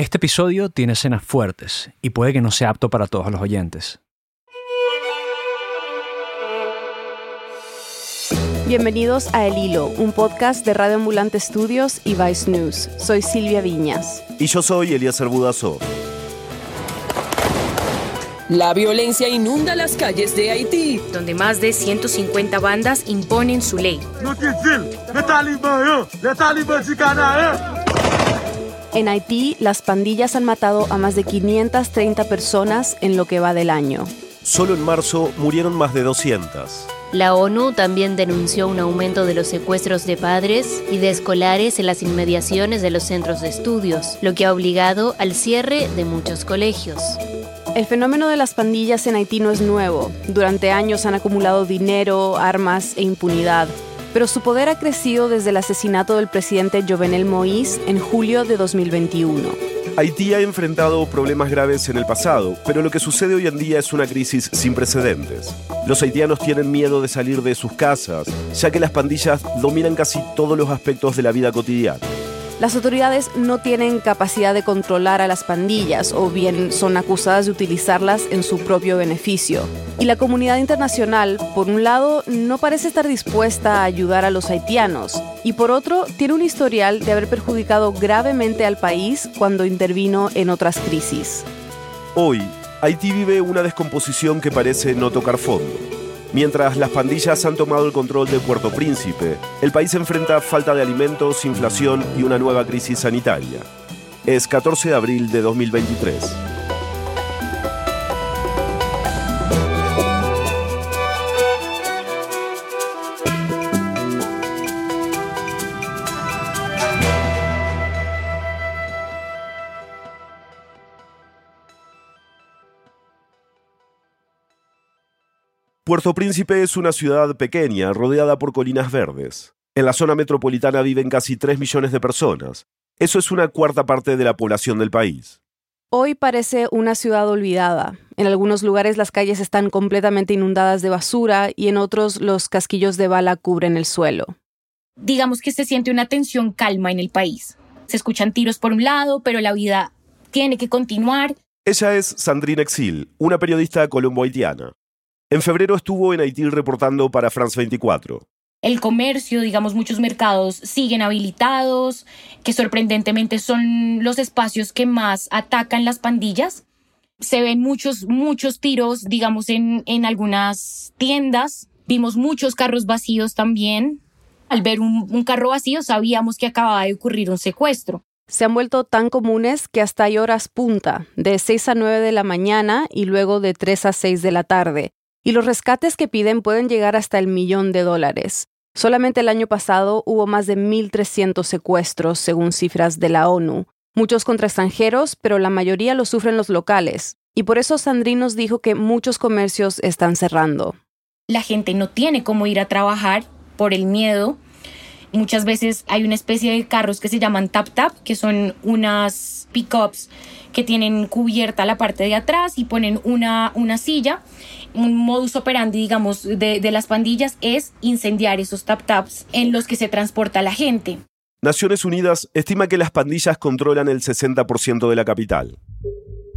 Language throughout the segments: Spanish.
Este episodio tiene escenas fuertes y puede que no sea apto para todos los oyentes. Bienvenidos a El Hilo, un podcast de Radio Ambulante Studios y Vice News. Soy Silvia Viñas. Y yo soy Elías Budazo. La violencia inunda las calles de Haití, donde más de 150 bandas imponen su ley. En Haití, las pandillas han matado a más de 530 personas en lo que va del año. Solo en marzo murieron más de 200. La ONU también denunció un aumento de los secuestros de padres y de escolares en las inmediaciones de los centros de estudios, lo que ha obligado al cierre de muchos colegios. El fenómeno de las pandillas en Haití no es nuevo. Durante años han acumulado dinero, armas e impunidad. Pero su poder ha crecido desde el asesinato del presidente Jovenel Moïse en julio de 2021. Haití ha enfrentado problemas graves en el pasado, pero lo que sucede hoy en día es una crisis sin precedentes. Los haitianos tienen miedo de salir de sus casas, ya que las pandillas dominan casi todos los aspectos de la vida cotidiana. Las autoridades no tienen capacidad de controlar a las pandillas o bien son acusadas de utilizarlas en su propio beneficio. Y la comunidad internacional, por un lado, no parece estar dispuesta a ayudar a los haitianos y por otro, tiene un historial de haber perjudicado gravemente al país cuando intervino en otras crisis. Hoy, Haití vive una descomposición que parece no tocar fondo. Mientras las pandillas han tomado el control de Puerto Príncipe, el país enfrenta falta de alimentos, inflación y una nueva crisis sanitaria. Es 14 de abril de 2023. Puerto Príncipe es una ciudad pequeña, rodeada por colinas verdes. En la zona metropolitana viven casi 3 millones de personas. Eso es una cuarta parte de la población del país. Hoy parece una ciudad olvidada. En algunos lugares las calles están completamente inundadas de basura y en otros los casquillos de bala cubren el suelo. Digamos que se siente una tensión calma en el país. Se escuchan tiros por un lado, pero la vida tiene que continuar. Ella es Sandrine Exil, una periodista colombo-haitiana. En febrero estuvo en Haití reportando para France 24. El comercio, digamos, muchos mercados siguen habilitados, que sorprendentemente son los espacios que más atacan las pandillas. Se ven muchos, muchos tiros, digamos, en, en algunas tiendas. Vimos muchos carros vacíos también. Al ver un, un carro vacío sabíamos que acababa de ocurrir un secuestro se han vuelto tan comunes que hasta hay horas punta, de 6 a 9 de la mañana y luego de 3 a 6 de la tarde y los rescates que piden pueden llegar hasta el millón de dólares. Solamente el año pasado hubo más de 1.300 secuestros, según cifras de la ONU, muchos contra extranjeros, pero la mayoría lo sufren los locales. Y por eso Sandrine nos dijo que muchos comercios están cerrando. La gente no tiene cómo ir a trabajar por el miedo. Muchas veces hay una especie de carros que se llaman tap-tap, que son unas pickups que tienen cubierta la parte de atrás y ponen una, una silla un modus operandi, digamos, de, de las pandillas es incendiar esos tap-taps en los que se transporta la gente. Naciones Unidas estima que las pandillas controlan el 60% de la capital.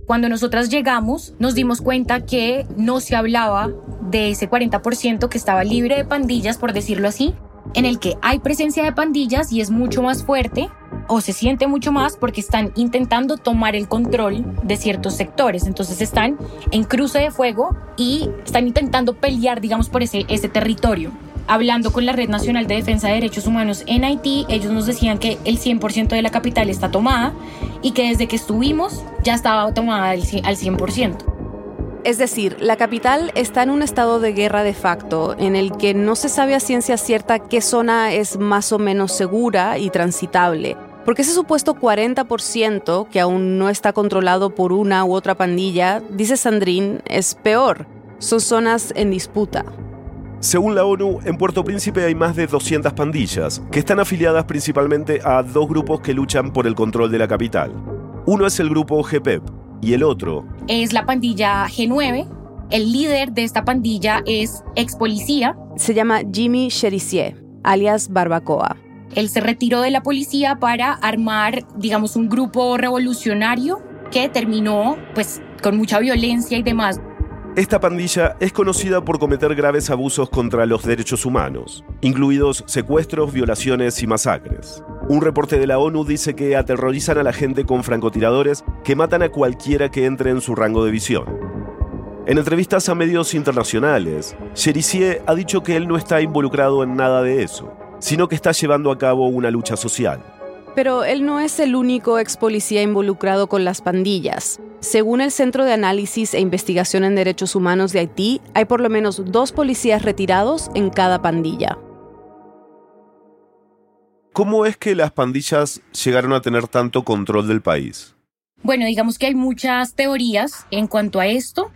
Cuando nosotras llegamos, nos dimos cuenta que no se hablaba de ese 40% que estaba libre de pandillas, por decirlo así, en el que hay presencia de pandillas y es mucho más fuerte o se siente mucho más porque están intentando tomar el control de ciertos sectores. Entonces están en cruce de fuego y están intentando pelear, digamos, por ese, ese territorio. Hablando con la Red Nacional de Defensa de Derechos Humanos en Haití, ellos nos decían que el 100% de la capital está tomada y que desde que estuvimos ya estaba tomada al 100%. Es decir, la capital está en un estado de guerra de facto, en el que no se sabe a ciencia cierta qué zona es más o menos segura y transitable, porque ese supuesto 40% que aún no está controlado por una u otra pandilla, dice Sandrine, es peor. Son zonas en disputa. Según la ONU, en Puerto Príncipe hay más de 200 pandillas, que están afiliadas principalmente a dos grupos que luchan por el control de la capital. Uno es el grupo GPEP, ¿Y el otro? Es la pandilla G9. El líder de esta pandilla es ex policía. Se llama Jimmy Cherizier, alias Barbacoa. Él se retiró de la policía para armar, digamos, un grupo revolucionario que terminó pues con mucha violencia y demás. Esta pandilla es conocida por cometer graves abusos contra los derechos humanos, incluidos secuestros, violaciones y masacres. Un reporte de la ONU dice que aterrorizan a la gente con francotiradores que matan a cualquiera que entre en su rango de visión. En entrevistas a medios internacionales, Cherizier ha dicho que él no está involucrado en nada de eso, sino que está llevando a cabo una lucha social. Pero él no es el único ex policía involucrado con las pandillas. Según el Centro de Análisis e Investigación en Derechos Humanos de Haití, hay por lo menos dos policías retirados en cada pandilla. ¿Cómo es que las pandillas llegaron a tener tanto control del país? Bueno, digamos que hay muchas teorías en cuanto a esto.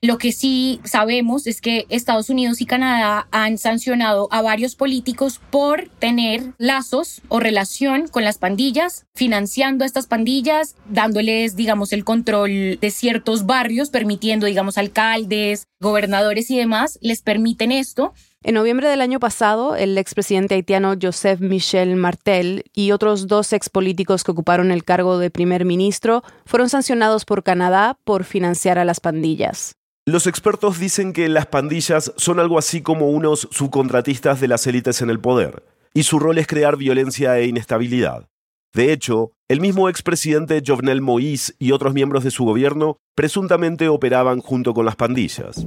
Lo que sí sabemos es que Estados Unidos y Canadá han sancionado a varios políticos por tener lazos o relación con las pandillas, financiando a estas pandillas, dándoles, digamos, el control de ciertos barrios, permitiendo, digamos, alcaldes, gobernadores y demás, les permiten esto. En noviembre del año pasado, el expresidente haitiano Joseph Michel Martel y otros dos expolíticos que ocuparon el cargo de primer ministro fueron sancionados por Canadá por financiar a las pandillas. Los expertos dicen que las pandillas son algo así como unos subcontratistas de las élites en el poder, y su rol es crear violencia e inestabilidad. De hecho, el mismo expresidente Jovenel Moïse y otros miembros de su gobierno presuntamente operaban junto con las pandillas.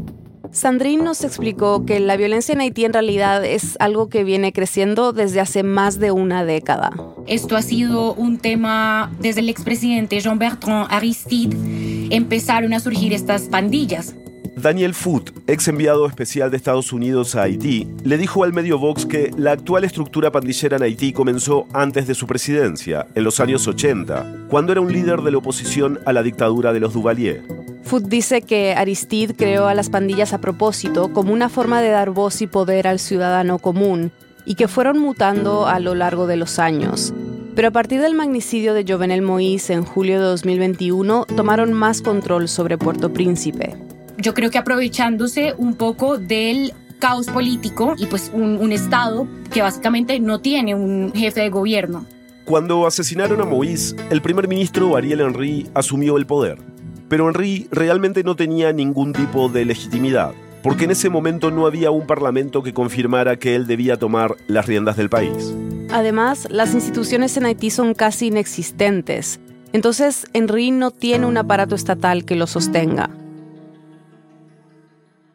Sandrine nos explicó que la violencia en Haití en realidad es algo que viene creciendo desde hace más de una década. Esto ha sido un tema desde el expresidente Jean-Bertrand Aristide. Empezaron a surgir estas pandillas. Daniel Foote, ex enviado especial de Estados Unidos a Haití, le dijo al medio Vox que la actual estructura pandillera en Haití comenzó antes de su presidencia, en los años 80, cuando era un líder de la oposición a la dictadura de los Duvalier. Foote dice que Aristide creó a las pandillas a propósito como una forma de dar voz y poder al ciudadano común y que fueron mutando a lo largo de los años. Pero a partir del magnicidio de Jovenel Moïse en julio de 2021, tomaron más control sobre Puerto Príncipe yo creo que aprovechándose un poco del caos político y pues un, Estado que básicamente no tiene un jefe de gobierno. Cuando asesinaron a Moïse, el primer ministro Ariel Henry asumió el poder. Pero Henry realmente no tenía ningún tipo de legitimidad, porque en ese momento no había un parlamento que confirmara que él debía tomar las riendas del país. Además, las instituciones en Haití son casi inexistentes. Entonces, Henry no tiene un aparato estatal que lo sostenga.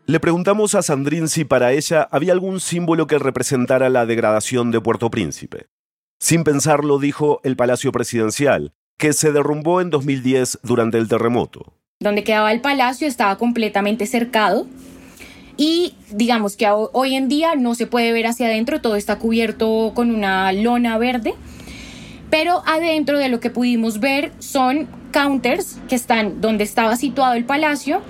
Le preguntamos a Sandrine si para ella había algún símbolo que representara la degradación de Puerto Príncipe. Sin pensarlo, dijo el Palacio Presidencial, que se derrumbó en 2010 durante el terremoto. Donde quedaba el palacio estaba completamente cercado y digamos que hoy en día no se puede ver hacia adentro, todo está cubierto con una lona verde, pero adentro de lo que pudimos ver son counters que están donde estaba situado el palacio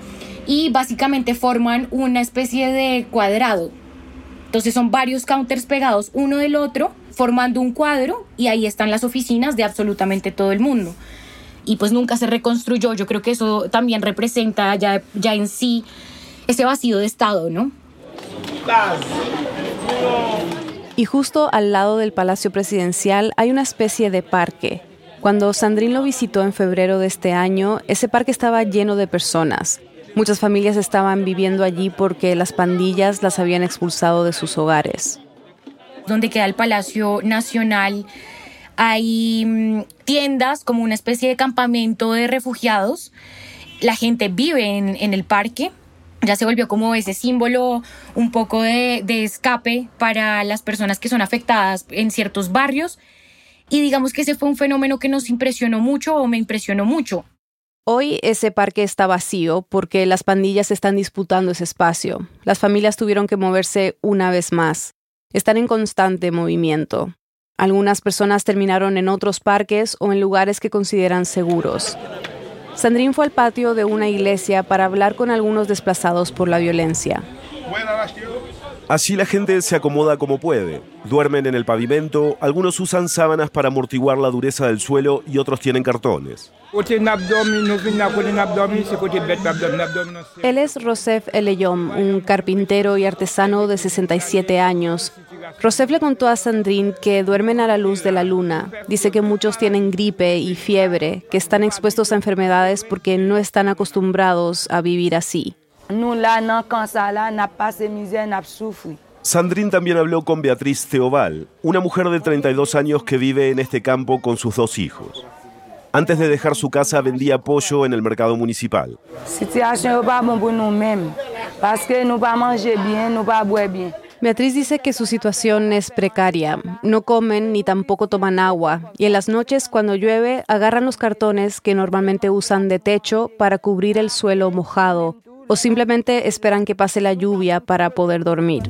y básicamente forman una especie de cuadrado. Entonces son varios counters pegados uno del otro, formando un cuadro y ahí están las oficinas de absolutamente todo el mundo. Y pues nunca se reconstruyó. Yo creo que eso también representa ya, ya en sí ese vacío de Estado, ¿no? Y justo al lado del Palacio Presidencial hay una especie de parque. Cuando Sandrine lo visitó en febrero de este año, ese parque estaba lleno de personas. Muchas familias estaban viviendo allí porque las pandillas las habían expulsado de sus hogares. Donde queda el Palacio Nacional, hay mm, tiendas como una especie de campamento de refugiados. La gente vive en, el parque. Ya se volvió como ese símbolo un poco de, de escape para las personas que son afectadas en ciertos barrios. Y digamos que ese fue un fenómeno que nos impresionó mucho o me impresionó mucho. Hoy ese parque está vacío porque las pandillas están disputando ese espacio. Las familias tuvieron que moverse una vez más. Están en constante movimiento. Algunas personas terminaron en otros parques o en lugares que consideran seguros. Sandrín fue al patio de una iglesia para hablar con algunos desplazados por la violencia. Allí la gente se acomoda como puede. Duermen en el pavimento, algunos usan sábanas para amortiguar la dureza del suelo y otros tienen cartones. Él es Rosef Eleyom, un carpintero y artesano de 67 años. Rosef le contó a Sandrine que duermen a la luz de la luna. Dice que muchos tienen gripe y fiebre, que están expuestos a enfermedades porque no están acostumbrados a vivir así. Sandrine también habló con Beatriz Teobal, una mujer de 32 años que vive en este campo con sus dos hijos. Antes de dejar su casa vendía pollo en el mercado municipal. Beatriz dice que su situación es precaria. No comen ni tampoco toman agua. Y en las noches, cuando llueve, agarran los cartones que normalmente usan de techo para cubrir el suelo mojado. O simplemente esperan que pase la lluvia para poder dormir.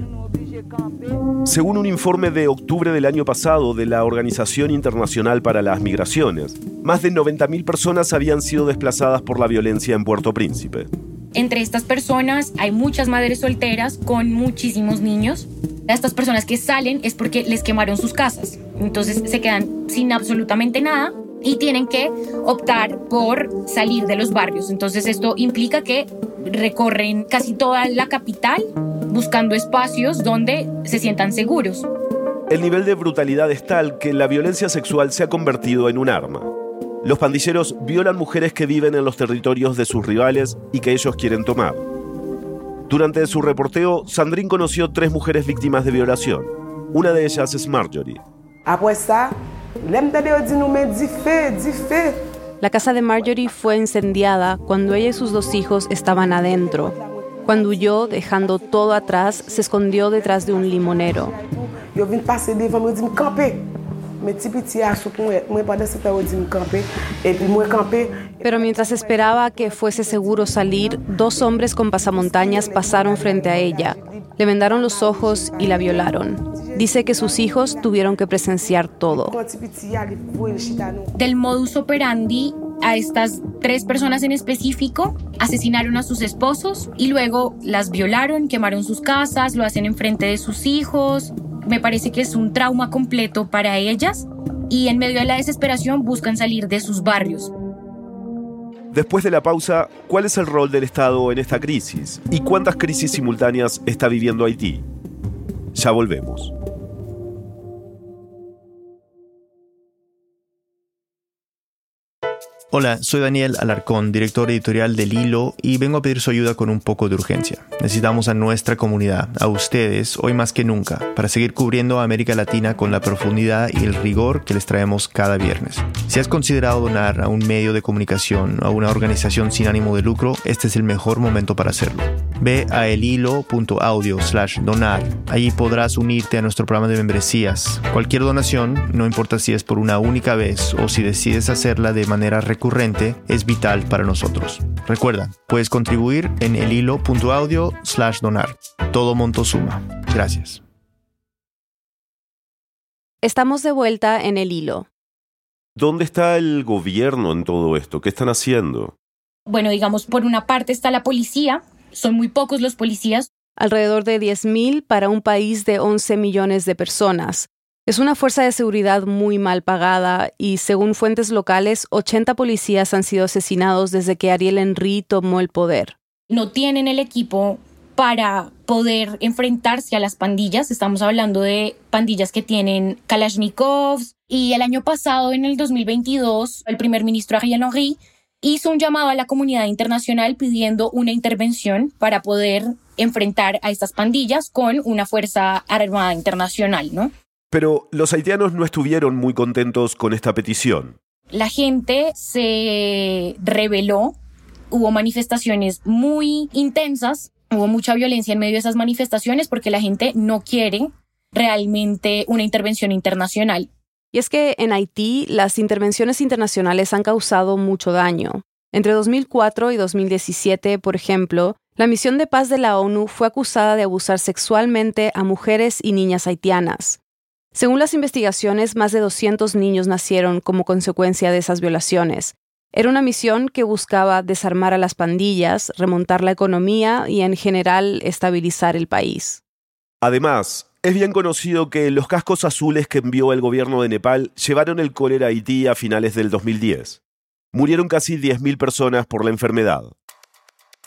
Según un informe de octubre del año pasado de la Organización Internacional para las Migraciones, más de 90.000 personas habían sido desplazadas por la violencia en Puerto Príncipe. Entre estas personas hay muchas madres solteras con muchísimos niños. Estas personas que salen es porque les quemaron sus casas. Entonces se quedan sin absolutamente nada y tienen que optar por salir de los barrios. Entonces esto implica que recorren casi toda la capital buscando espacios donde se sientan seguros. El nivel de brutalidad es tal que la violencia sexual se ha convertido en un arma. Los pandilleros violan mujeres que viven en los territorios de sus rivales y que ellos quieren tomar. Durante su reporteo, Sandrine conoció tres mujeres víctimas de violación. Una de ellas es Marjorie. La casa de Marjorie fue incendiada cuando ella y sus dos hijos estaban adentro. Cuando huyó, dejando todo atrás, se escondió detrás de un limonero. Pero mientras esperaba que fuese seguro salir, dos hombres con pasamontañas pasaron frente a ella, le vendaron los ojos y la violaron. Dice que sus hijos tuvieron que presenciar todo. Del modus operandi a estas tres personas en específico, asesinaron a sus esposos y luego las violaron, quemaron sus casas, lo hacen enfrente de sus hijos. Me parece que es un trauma completo para ellas y en medio de la desesperación buscan salir de sus barrios. Después de la pausa, ¿cuál es el rol del Estado en esta crisis? ¿Y cuántas crisis simultáneas está viviendo Haití? Ya volvemos. Hola, soy Daniel Alarcón, director editorial del Hilo, y vengo a pedir su ayuda con un poco de urgencia. Necesitamos a nuestra comunidad, a ustedes, hoy más que nunca, para seguir cubriendo a América Latina con la profundidad y el rigor que les traemos cada viernes. Si has considerado donar a un medio de comunicación a una organización sin ánimo de lucro, este es el mejor momento para hacerlo. Ve a elhilo.audio slash donar. Allí podrás unirte a nuestro programa de membresías. Cualquier donación, no importa si es por una única vez o si decides hacerla de manera recurrente, es vital para nosotros. Recuerda, puedes contribuir en el hilo.audio slash donar. Todo monto suma. Gracias. Estamos de vuelta en el hilo. ¿Dónde está el gobierno en todo esto? ¿Qué están haciendo? Bueno, digamos, por una parte está la policía. Son muy pocos los policías. Alrededor de 10.000 para un país de 11 millones de personas. Es una fuerza de seguridad muy mal pagada y, según fuentes locales, 80 policías han sido asesinados desde que Ariel Henry tomó el poder. No tienen el equipo para poder enfrentarse a las pandillas. Estamos hablando de pandillas que tienen Kalashnikovs. Y el año pasado, en el 2022, el primer ministro Ariel Henry hizo un llamado a la comunidad internacional pidiendo una intervención para poder enfrentar a estas pandillas con una fuerza armada internacional, ¿no? Pero los haitianos no estuvieron muy contentos con esta petición. La gente se rebeló, hubo manifestaciones muy intensas, hubo mucha violencia en medio de esas manifestaciones porque la gente no quiere realmente una intervención internacional. Y es que en Haití las intervenciones internacionales han causado mucho daño. Entre 2004 y 2017, por ejemplo, la misión de paz de la ONU fue acusada de abusar sexualmente a mujeres y niñas haitianas. Según las investigaciones, más de 200 niños nacieron como consecuencia de esas violaciones. Era una misión que buscaba desarmar a las pandillas, remontar la economía y en general estabilizar el país. Además, es bien conocido que los cascos azules que envió el gobierno de Nepal llevaron el cólera a Haití a finales del 2010. Murieron casi 10.000 personas por la enfermedad.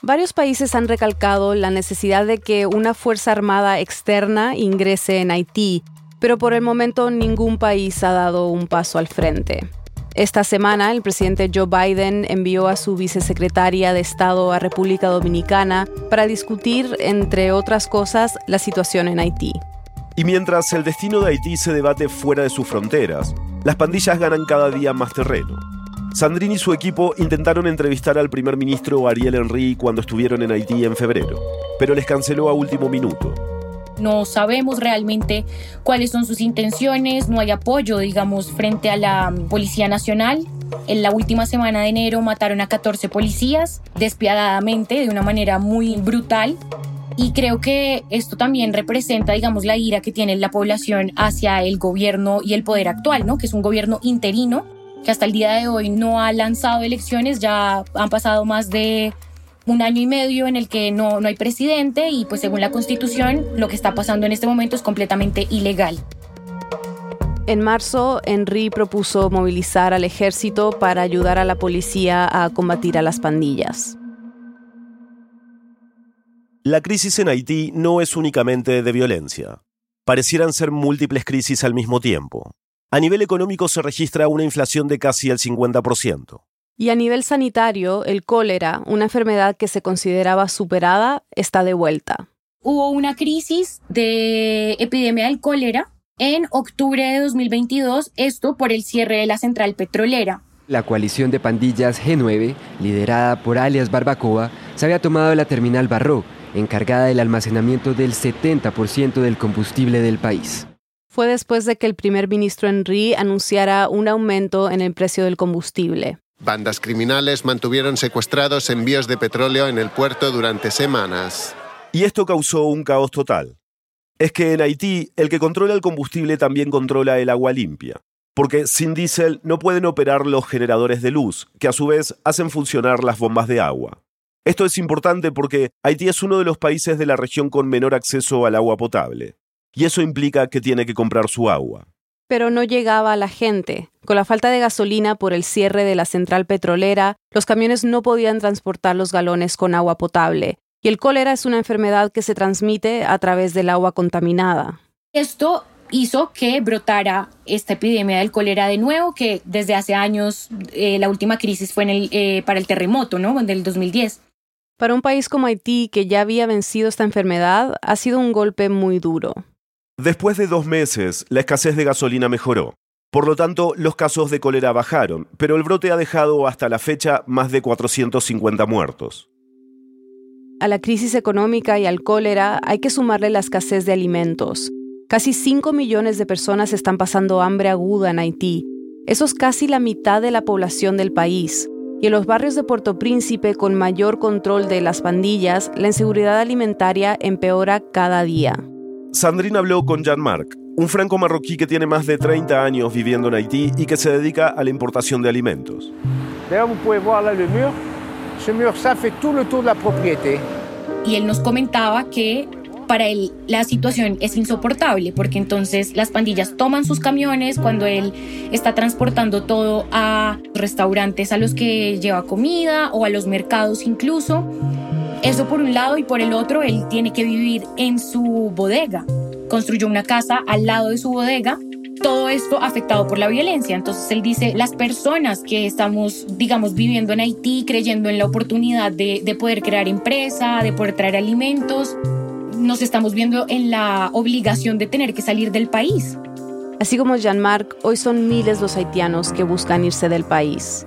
Varios países han recalcado la necesidad de que una fuerza armada externa ingrese en Haití, pero por el momento ningún país ha dado un paso al frente. Esta semana, el presidente Joe Biden envió a su vicesecretaria de Estado a República Dominicana para discutir, entre otras cosas, la situación en Haití. Y mientras el destino de Haití se debate fuera de sus fronteras, las pandillas ganan cada día más terreno. Sandrini y su equipo intentaron entrevistar al primer ministro Ariel Henry cuando estuvieron en Haití en febrero, pero les canceló a último minuto. No sabemos realmente cuáles son sus intenciones, no hay apoyo, digamos, frente a la Policía Nacional. En la última semana de enero mataron a 14 policías despiadadamente, de una manera muy brutal. Y creo que esto también representa, digamos, la ira que tiene la población hacia el gobierno y el poder actual, ¿no? Que es un gobierno interino que hasta el día de hoy no ha lanzado elecciones. Ya han pasado más de un año y medio en el que no, no hay presidente y pues según la constitución lo que está pasando en este momento es completamente ilegal. En marzo, Henry propuso movilizar al ejército para ayudar a la policía a combatir a las pandillas. La crisis en Haití no es únicamente de violencia. Parecieran ser múltiples crisis al mismo tiempo. A nivel económico se registra una inflación de casi el 50%. Y a nivel sanitario, el cólera, una enfermedad que se consideraba superada, está de vuelta. Hubo una crisis de epidemia del cólera en octubre de 2022, esto por el cierre de la central petrolera. La coalición de pandillas G9, liderada por alias Barbacoa, se había tomado la terminal Barro, encargada del almacenamiento del 70% del combustible del país. Fue después de que el primer ministro Henry anunciara un aumento en el precio del combustible. Bandas criminales mantuvieron secuestrados envíos de petróleo en el puerto durante semanas. Y esto causó un caos total. Es que en Haití el que controla el combustible también controla el agua limpia, porque sin diésel no pueden operar los generadores de luz, que a su vez hacen funcionar las bombas de agua. Esto es importante porque Haití es uno de los países de la región con menor acceso al agua potable. Y eso implica que tiene que comprar su agua. Pero no llegaba a la gente. Con la falta de gasolina por el cierre de la central petrolera, los camiones no podían transportar los galones con agua potable. Y el cólera es una enfermedad que se transmite a través del agua contaminada. Esto hizo que brotara esta epidemia del cólera de nuevo, que desde hace años eh, la última crisis fue en el, eh, para el terremoto, ¿no? Del 2010. Para un país como Haití, que ya había vencido esta enfermedad, ha sido un golpe muy duro. Después de dos meses, la escasez de gasolina mejoró. Por lo tanto, los casos de cólera bajaron, pero el brote ha dejado hasta la fecha más de 450 muertos. A la crisis económica y al cólera hay que sumarle la escasez de alimentos. Casi 5 millones de personas están pasando hambre aguda en Haití. Eso es casi la mitad de la población del país y en los barrios de Puerto Príncipe con mayor control de las pandillas, la inseguridad alimentaria empeora cada día. Sandrine habló con Jean-Marc, un franco marroquí que tiene más de 30 años viviendo en Haití y que se dedica a la importación de alimentos. Y él nos comentaba que para él la situación es insoportable porque entonces las pandillas toman sus camiones cuando él está transportando todo a restaurantes a los que lleva comida o a los mercados incluso. Eso por un lado y por el otro él tiene que vivir en su bodega. Construyó una casa al lado de su bodega todo esto afectado por la violencia. Entonces él dice, las personas que estamos, digamos, viviendo en Haití, creyendo en la oportunidad de, de poder crear empresa, de poder traer alimentos, nos estamos viendo en la obligación de tener que salir del país. Así como Jean-Marc, hoy son miles los haitianos que buscan irse del país.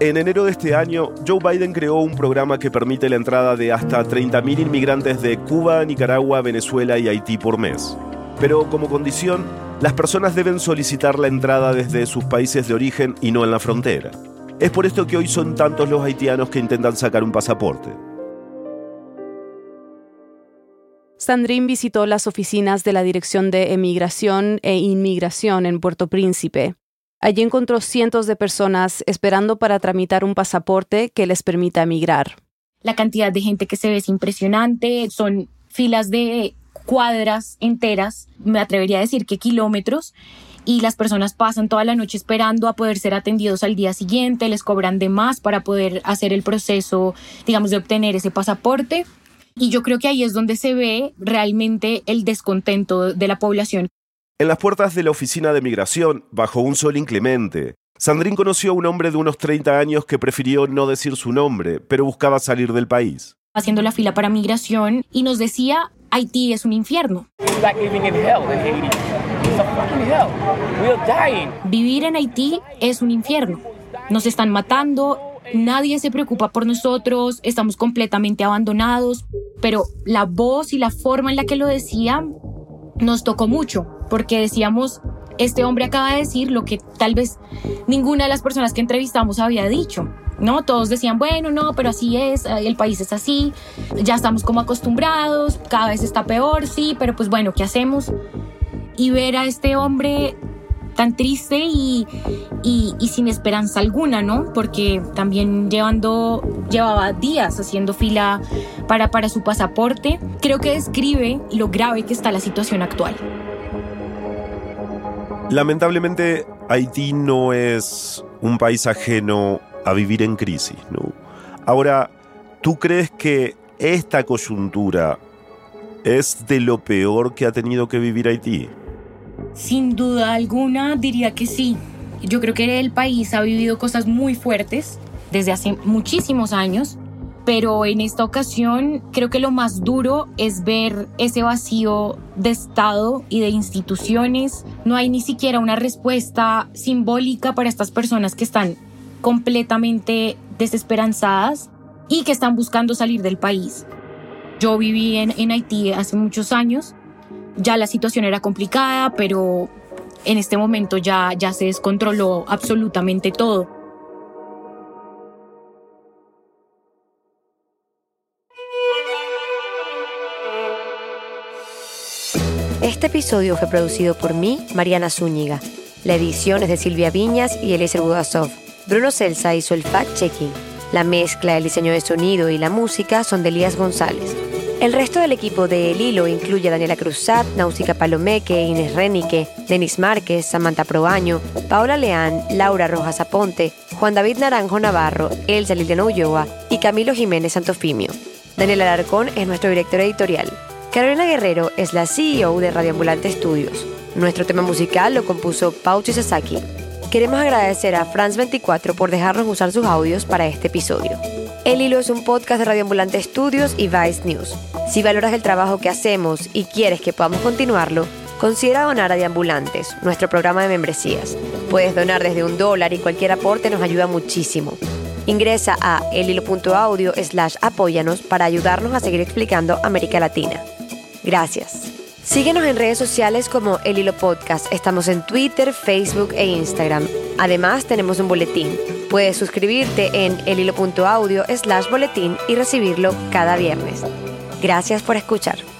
En enero de este año, Joe Biden creó un programa que permite la entrada de hasta 30.000 inmigrantes de Cuba, Nicaragua, Venezuela y Haití por mes. Pero como condición, las personas deben solicitar la entrada desde sus países de origen y no en la frontera. Es por esto que hoy son tantos los haitianos que intentan sacar un pasaporte. Sandrine visitó las oficinas de la Dirección de Emigración e Inmigración en Puerto Príncipe. Allí encontró cientos de personas esperando para tramitar un pasaporte que les permita emigrar. La cantidad de gente que se ve es impresionante, son filas de cuadras enteras, me atrevería a decir que kilómetros, y las personas pasan toda la noche esperando a poder ser atendidos al día siguiente, les cobran de más para poder hacer el proceso, digamos, de obtener ese pasaporte. Y yo creo que ahí es donde se ve realmente el descontento de la población. En las puertas de la oficina de migración, bajo un sol inclemente, Sandrín conoció a un hombre de unos 30 años que prefirió no decir su nombre, pero buscaba salir del país. Haciendo la fila para migración y nos decía, Haití es un infierno. Vivir en Haití es un infierno. Nos están matando, nadie se preocupa por nosotros, estamos completamente abandonados, pero la voz y la forma en la que lo decía nos tocó mucho, porque decíamos, este hombre acaba de decir lo que tal vez ninguna de las personas que entrevistamos había dicho. ¿no? Todos decían, bueno, no, pero así es, el país es así, ya estamos como acostumbrados, cada vez está peor, sí, pero pues bueno, ¿qué hacemos? Y ver a este hombre tan triste y, sin esperanza alguna, ¿no? Porque también llevando, llevaba días haciendo fila para, para su pasaporte, creo que describe lo grave que está la situación actual. Lamentablemente, Haití no es un país ajeno a vivir en crisis. ¿no? Ahora, ¿tú crees que esta coyuntura es de lo peor que ha tenido que vivir Haití? Sin duda alguna, diría que sí. Yo creo que el país ha vivido cosas muy fuertes desde hace muchísimos años, pero en esta ocasión creo que lo más duro es ver ese vacío de Estado y de instituciones. No hay ni siquiera una respuesta simbólica para estas personas que están completamente desesperanzadas y que están buscando salir del país. Yo viví en, Haití hace muchos años, ya la situación era complicada, pero en este momento ya, ya se descontroló absolutamente todo. Este episodio fue producido por mí, Mariana Zúñiga. La edición es de Silvia Viñas y Eliezer Budasov. Bruno Celsa hizo el fact-checking. La mezcla, el diseño de sonido y la música son de Elías González. El resto del equipo de El Hilo incluye a Daniela Cruzat, Náusica Palomeque, Inés Renique, Denis Márquez, Samantha Probaño, Paola Leán, Laura Rojas Aponte, Juan David Naranjo Navarro, Elsa Liliana Ulloa y Camilo Jiménez Santofimio. Daniel Alarcón es nuestro director editorial. Carolina Guerrero es la CEO de Radio Ambulante Estudios. Nuestro tema musical lo compuso Pauchi Sasaki. Queremos agradecer a France24 por dejarnos usar sus audios para este episodio. El Hilo es un podcast de Radio Ambulante Estudios y Vice News. Si valoras el trabajo que hacemos y quieres que podamos continuarlo, considera donar a Deambulantes, nuestro programa de membresías. Puedes donar desde un dólar y cualquier aporte nos ayuda muchísimo. Ingresa a elhilo.audio slash apóyanos para ayudarnos a seguir explicando América Latina. Gracias. Síguenos en redes sociales como El Hilo Podcast. Estamos en Twitter, Facebook e Instagram. Además, tenemos un boletín. Puedes suscribirte en elhilo.audio slash boletín y recibirlo cada viernes. Gracias por escuchar.